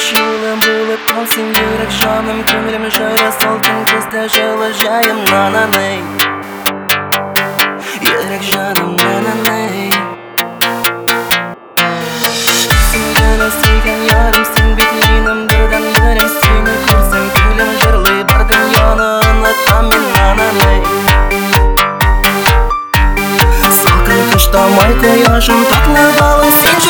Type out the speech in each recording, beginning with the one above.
жылы болып қалсың ерек жаным көңілім жайра салқын күзде жылы жайым нанан ей ерек жаным нанан ей сені іздеген ярым сен бе дейінім бірден ерем сені көрсең күлім жырлай бар яны ұнатам мен нанан ей сақын қыштамай қояжын татлы балын сен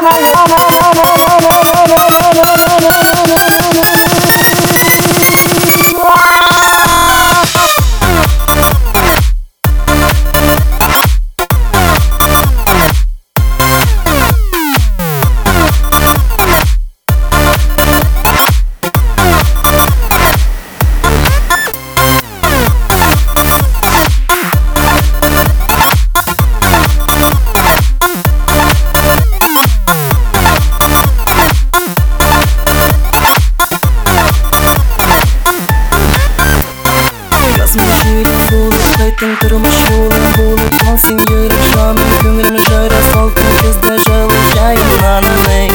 Кем кырмыш булын булып Малсин гүріп шламын Күңілім жайра салқын Күзді жылы жайынан Эй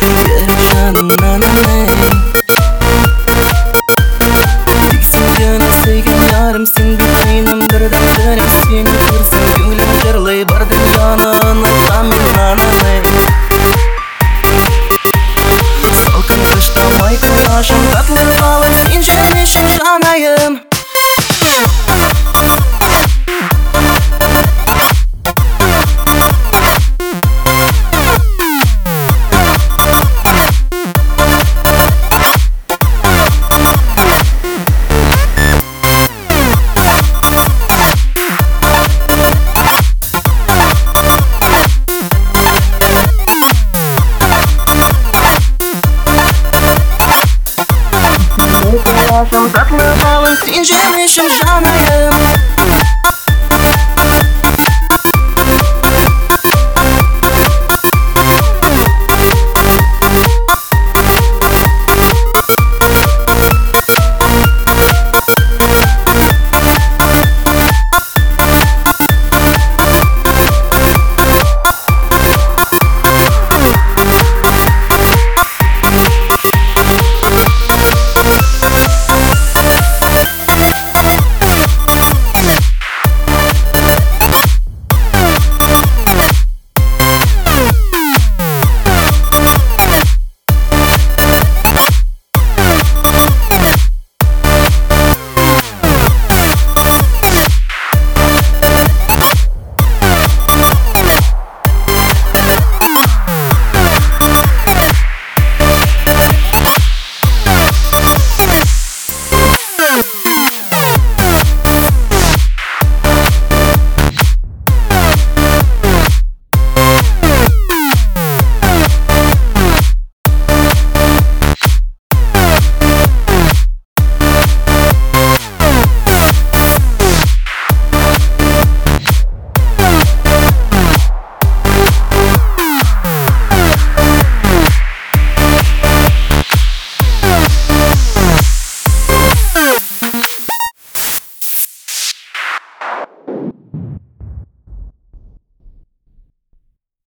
Гүріп жанымнан Эй Тіксін гүні сүйген ярым Сен бүтейнім бірден жүрек Сені көрсін көңілім жырлай Бардың жаны ұнытқанынан Эй Салқын қыштам айтылашым Zatlewałeś i ziemię się zamienił